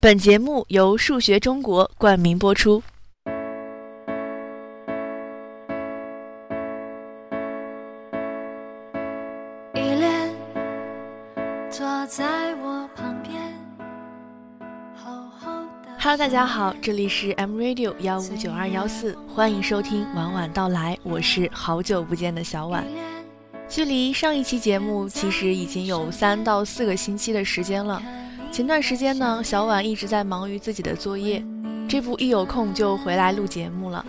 本节目由数学中国冠名播出。依恋坐在我旁边，厚厚的 Hello，大家好，这里是 M Radio 幺五九二幺四，欢迎收听晚晚到来，我是好久不见的小婉。距离上一期节目其实已经有三到四个星期的时间了。前段时间呢，小婉一直在忙于自己的作业，这不一有空就回来录节目了。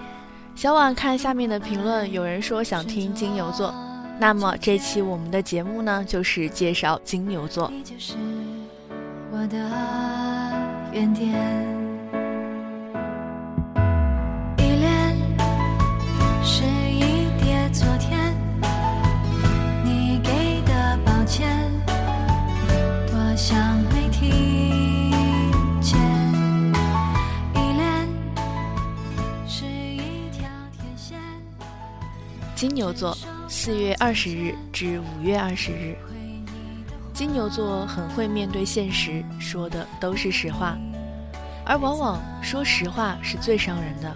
小婉看下面的评论，有人说想听金牛座，那么这期我们的节目呢，就是介绍金牛座。你就是我的原点。金牛座，四月二十日至五月二十日。金牛座很会面对现实，说的都是实话，而往往说实话是最伤人的，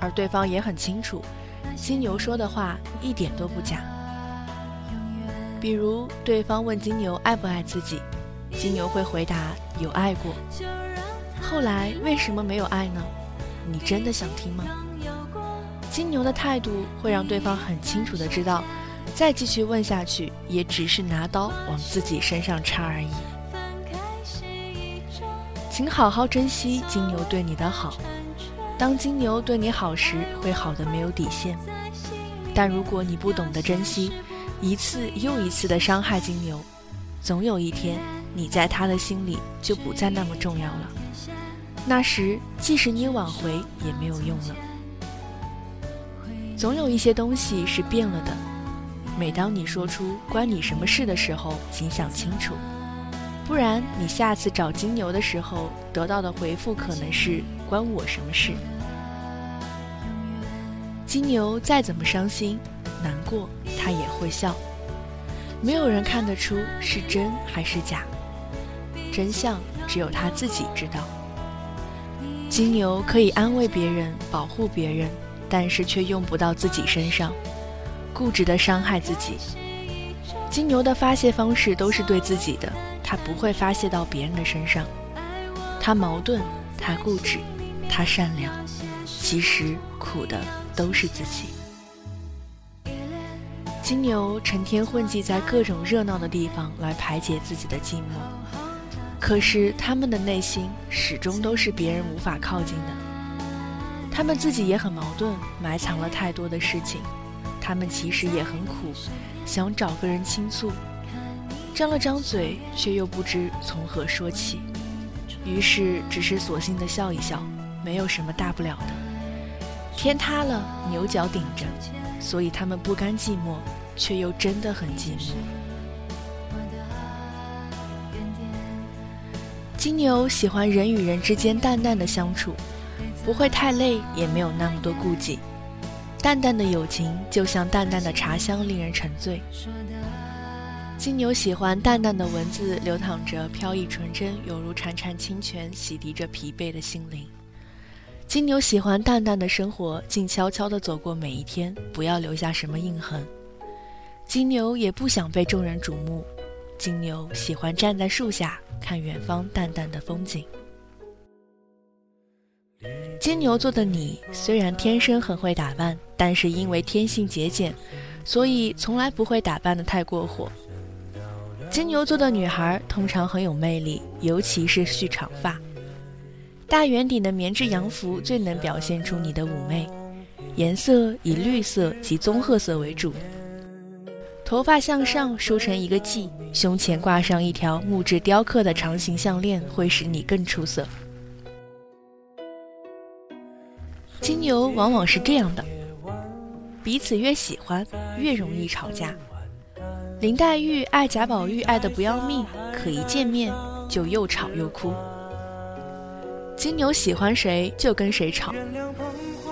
而对方也很清楚，金牛说的话一点都不假。比如对方问金牛爱不爱自己，金牛会回答有爱过。后来为什么没有爱呢？你真的想听吗？金牛的态度会让对方很清楚的知道，再继续问下去也只是拿刀往自己身上插而已。请好好珍惜金牛对你的好。当金牛对你好时，会好的没有底线。但如果你不懂得珍惜，一次又一次的伤害金牛，总有一天你在他的心里就不再那么重要了。那时，即使你挽回也没有用了。总有一些东西是变了的。每当你说出关你什么事的时候，请想清楚，不然你下次找金牛的时候得到的回复可能是关我什么事。金牛再怎么伤心、难过，他也会笑。没有人看得出是真还是假，真相只有他自己知道。金牛可以安慰别人、保护别人。但是却用不到自己身上，固执的伤害自己。金牛的发泄方式都是对自己的，他不会发泄到别人的身上。他矛盾，他固执，他善良，其实苦的都是自己。金牛成天混迹在各种热闹的地方来排解自己的寂寞，可是他们的内心始终都是别人无法靠近的。他们自己也很矛盾，埋藏了太多的事情。他们其实也很苦，想找个人倾诉，张了张嘴，却又不知从何说起。于是只是索性的笑一笑，没有什么大不了的。天塌了，牛角顶着，所以他们不甘寂寞，却又真的很寂寞。金牛喜欢人与人之间淡淡的相处。不会太累，也没有那么多顾忌。淡淡的友情就像淡淡的茶香，令人沉醉。金牛喜欢淡淡的文字，流淌着飘逸纯真，犹如潺潺清泉，洗涤着疲惫的心灵。金牛喜欢淡淡的生活，静悄悄地走过每一天，不要留下什么印痕。金牛也不想被众人瞩目。金牛喜欢站在树下，看远方淡淡的风景。金牛座的你虽然天生很会打扮，但是因为天性节俭，所以从来不会打扮的太过火。金牛座的女孩通常很有魅力，尤其是蓄长发。大圆顶的棉质洋服最能表现出你的妩媚，颜色以绿色及棕褐色为主。头发向上梳成一个髻，胸前挂上一条木质雕刻的长形项链，会使你更出色。金牛往往是这样的，彼此越喜欢，越容易吵架。林黛玉爱贾宝玉爱得不要命，可一见面就又吵又哭。金牛喜欢谁就跟谁吵，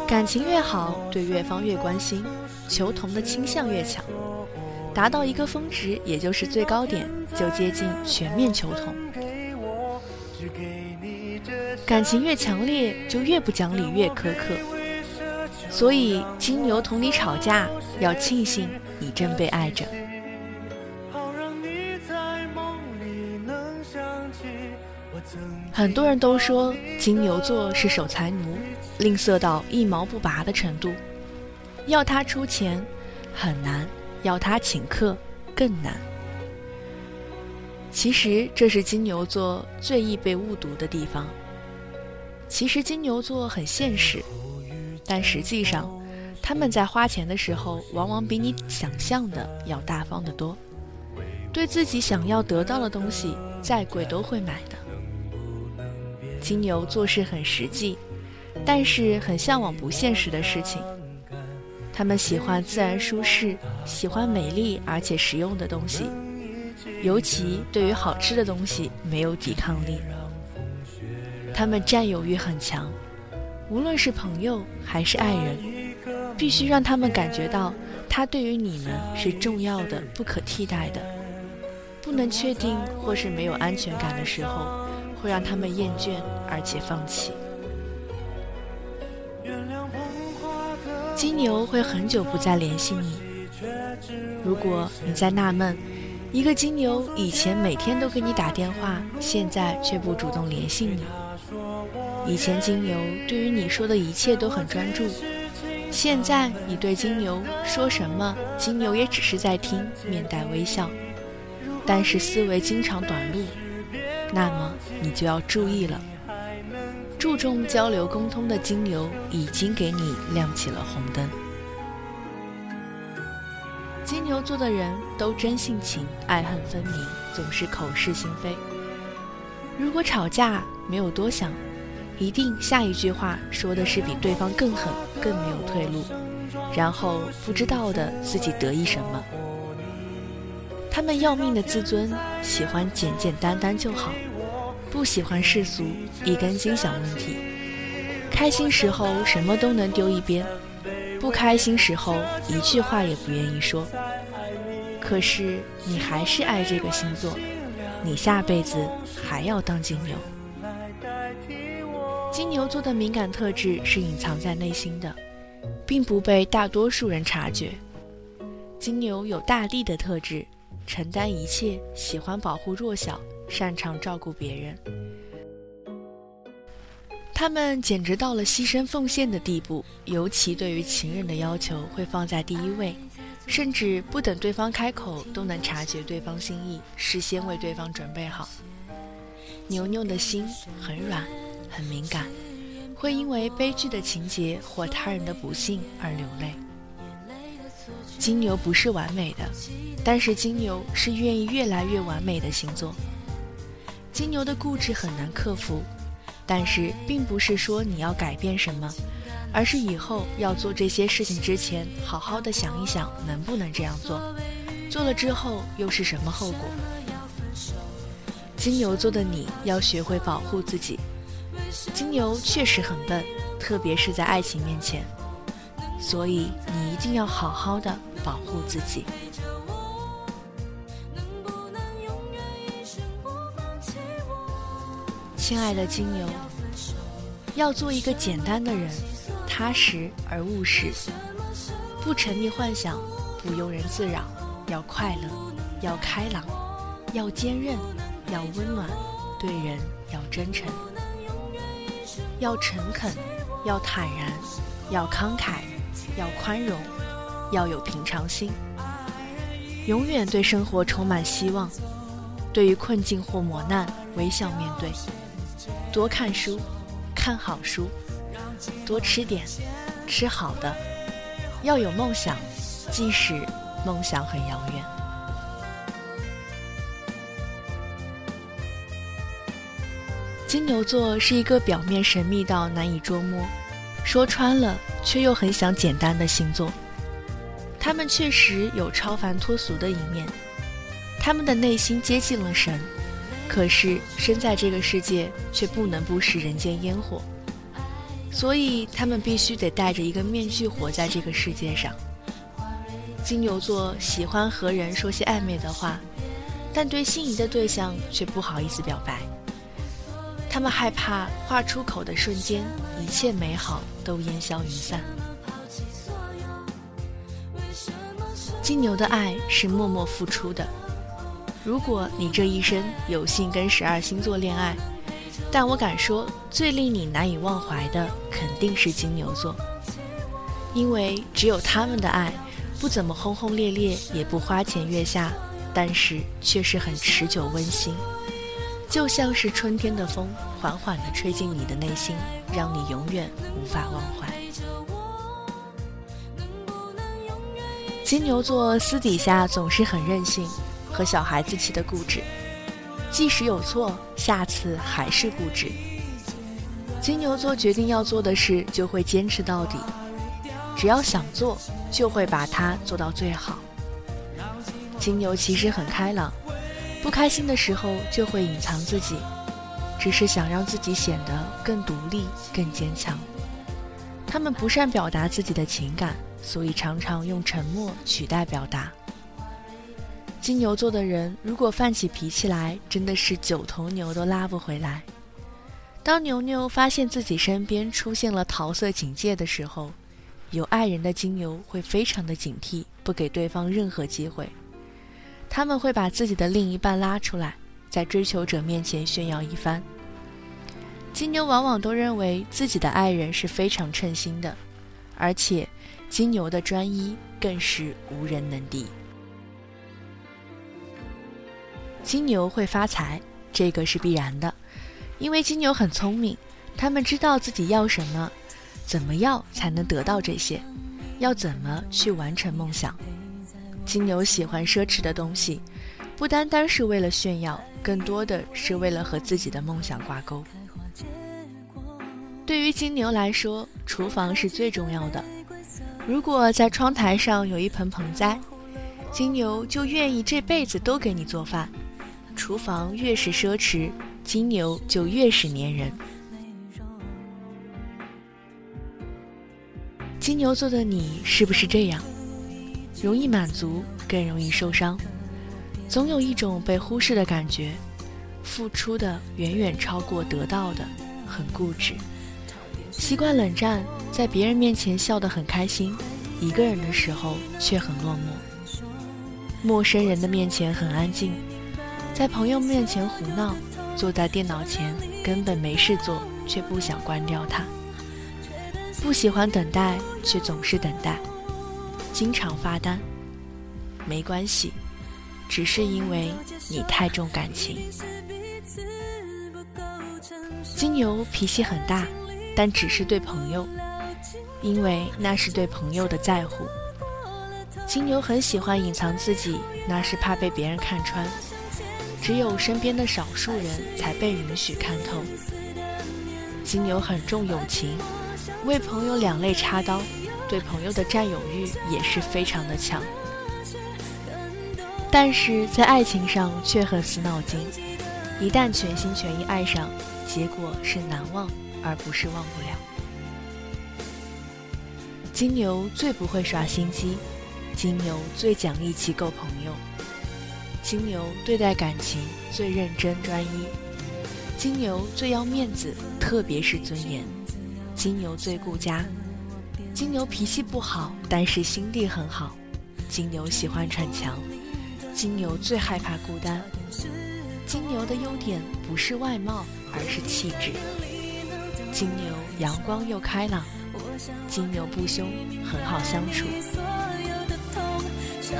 感情越好，对越方越关心，求同的倾向越强，达到一个峰值，也就是最高点，就接近全面求同。感情越强烈，就越不讲理，越苛刻。所以金牛同你吵架，要庆幸你正被爱着。很多人都说金牛座是守财奴，吝啬到一毛不拔的程度，要他出钱很难，要他请客更难。其实这是金牛座最易被误读的地方。其实金牛座很现实，但实际上他们在花钱的时候，往往比你想象的要大方得多。对自己想要得到的东西，再贵都会买的。金牛做事很实际，但是很向往不现实的事情。他们喜欢自然舒适，喜欢美丽而且实用的东西，尤其对于好吃的东西没有抵抗力。他们占有欲很强，无论是朋友还是爱人，必须让他们感觉到他对于你们是重要的、不可替代的。不能确定或是没有安全感的时候，会让他们厌倦而且放弃。金牛会很久不再联系你。如果你在纳闷，一个金牛以前每天都给你打电话，现在却不主动联系你。以前金牛对于你说的一切都很专注，现在你对金牛说什么，金牛也只是在听，面带微笑。但是思维经常短路，那么你就要注意了。注重交流沟通的金牛已经给你亮起了红灯。金牛座的人都真性情，爱恨分明，总是口是心非。如果吵架没有多想，一定下一句话说的是比对方更狠，更没有退路，然后不知道的自己得意什么。他们要命的自尊，喜欢简简单单就好。不喜欢世俗，一根筋想问题。开心时候什么都能丢一边，不开心时候一句话也不愿意说。可是你还是爱这个星座，你下辈子还要当金牛。金牛座的敏感特质是隐藏在内心的，并不被大多数人察觉。金牛有大地的特质，承担一切，喜欢保护弱小。擅长照顾别人，他们简直到了牺牲奉献的地步。尤其对于情人的要求会放在第一位，甚至不等对方开口都能察觉对方心意，事先为对方准备好。牛牛的心很软，很敏感，会因为悲剧的情节或他人的不幸而流泪。金牛不是完美的，但是金牛是愿意越来越完美的星座。金牛的固执很难克服，但是并不是说你要改变什么，而是以后要做这些事情之前，好好的想一想能不能这样做，做了之后又是什么后果。金牛座的你要学会保护自己。金牛确实很笨，特别是在爱情面前，所以你一定要好好的保护自己。亲爱的金牛，要做一个简单的人，踏实而务实，不沉溺幻想，不庸人自扰，要快乐，要开朗，要坚韧，要温暖，对人要真诚，要诚恳，要坦然，要慷慨，要宽容，要有平常心，永远对生活充满希望，对于困境或磨难微笑面对。多看书，看好书；多吃点，吃好的。要有梦想，即使梦想很遥远。金牛座是一个表面神秘到难以捉摸，说穿了却又很想简单的星座。他们确实有超凡脱俗的一面，他们的内心接近了神。可是身在这个世界，却不能不食人间烟火，所以他们必须得戴着一个面具活在这个世界上。金牛座喜欢和人说些暧昧的话，但对心仪的对象却不好意思表白。他们害怕话出口的瞬间，一切美好都烟消云散。金牛的爱是默默付出的。如果你这一生有幸跟十二星座恋爱，但我敢说，最令你难以忘怀的肯定是金牛座，因为只有他们的爱，不怎么轰轰烈烈，也不花前月下，但是却是很持久温馨，就像是春天的风，缓缓地吹进你的内心，让你永远无法忘怀。金牛座私底下总是很任性，和小孩子气的固执。即使有错，下次还是固执。金牛座决定要做的事，就会坚持到底。只要想做，就会把它做到最好。金牛其实很开朗，不开心的时候就会隐藏自己，只是想让自己显得更独立、更坚强。他们不善表达自己的情感。所以常常用沉默取代表达。金牛座的人如果犯起脾气来，真的是九头牛都拉不回来。当牛牛发现自己身边出现了桃色警戒的时候，有爱人的金牛会非常的警惕，不给对方任何机会。他们会把自己的另一半拉出来，在追求者面前炫耀一番。金牛往往都认为自己的爱人是非常称心的，而且。金牛的专一更是无人能敌。金牛会发财，这个是必然的，因为金牛很聪明，他们知道自己要什么，怎么要才能得到这些，要怎么去完成梦想。金牛喜欢奢侈的东西，不单单是为了炫耀，更多的是为了和自己的梦想挂钩。对于金牛来说，厨房是最重要的。如果在窗台上有一盆盆栽，金牛就愿意这辈子都给你做饭。厨房越是奢侈，金牛就越是粘人。金牛座的你是不是这样？容易满足，更容易受伤，总有一种被忽视的感觉，付出的远远超过得到的，很固执。习惯冷战，在别人面前笑得很开心，一个人的时候却很落寞。陌生人的面前很安静，在朋友面前胡闹。坐在电脑前根本没事做，却不想关掉它。不喜欢等待，却总是等待，经常发单。没关系，只是因为你太重感情。金牛脾气很大。但只是对朋友，因为那是对朋友的在乎。金牛很喜欢隐藏自己，那是怕被别人看穿。只有身边的少数人才被允许看透。金牛很重友情，为朋友两肋插刀，对朋友的占有欲也是非常的强。但是在爱情上却很死脑筋，一旦全心全意爱上，结果是难忘。而不是忘不了。金牛最不会耍心机，金牛最讲义气够朋友，金牛对待感情最认真专一，金牛最要面子，特别是尊严，金牛最顾家，金牛脾气不好，但是心地很好，金牛喜欢逞强，金牛最害怕孤单，金牛的优点不是外貌，而是气质。金牛阳光又开朗，金牛不凶，很好相处。今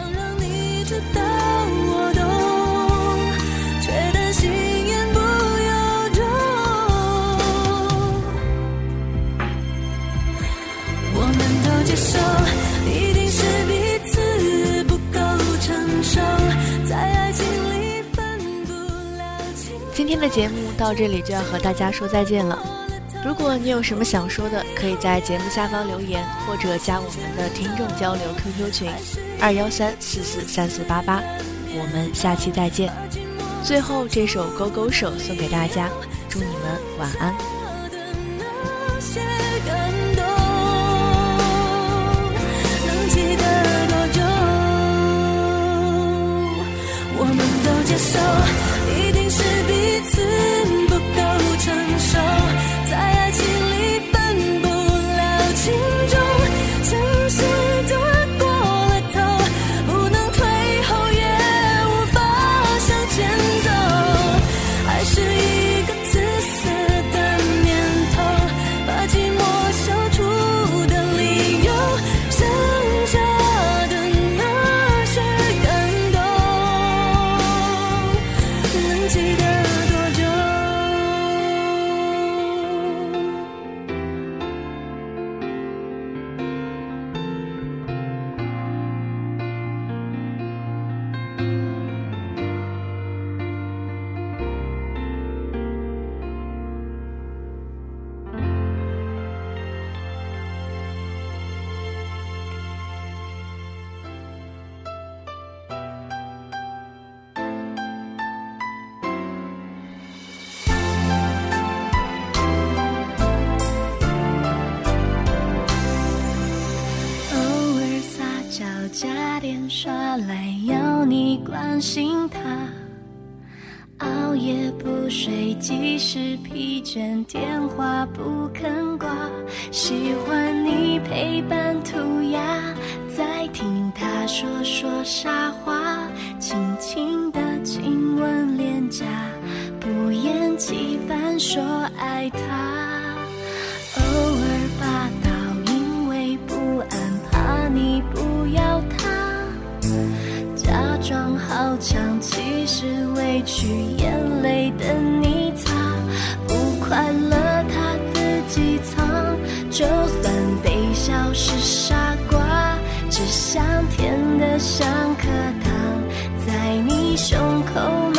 今天的节目到这里就要和大家说再见了。如果你有什么想说的，可以在节目下方留言，或者加我们的听众交流 QQ 群二幺三四四三四八八。我们下期再见。最后这首《勾勾手》送给大家，祝你们晚安。我耍赖要你关心他，熬夜不睡，即使疲倦，电话不肯挂。喜欢你陪伴涂鸦，在听他说说傻话，轻轻的亲吻脸颊，不厌其烦说爱他。去，眼泪的你擦。不快乐他自己藏，就算被笑是傻瓜，只想甜的像颗糖，在你胸口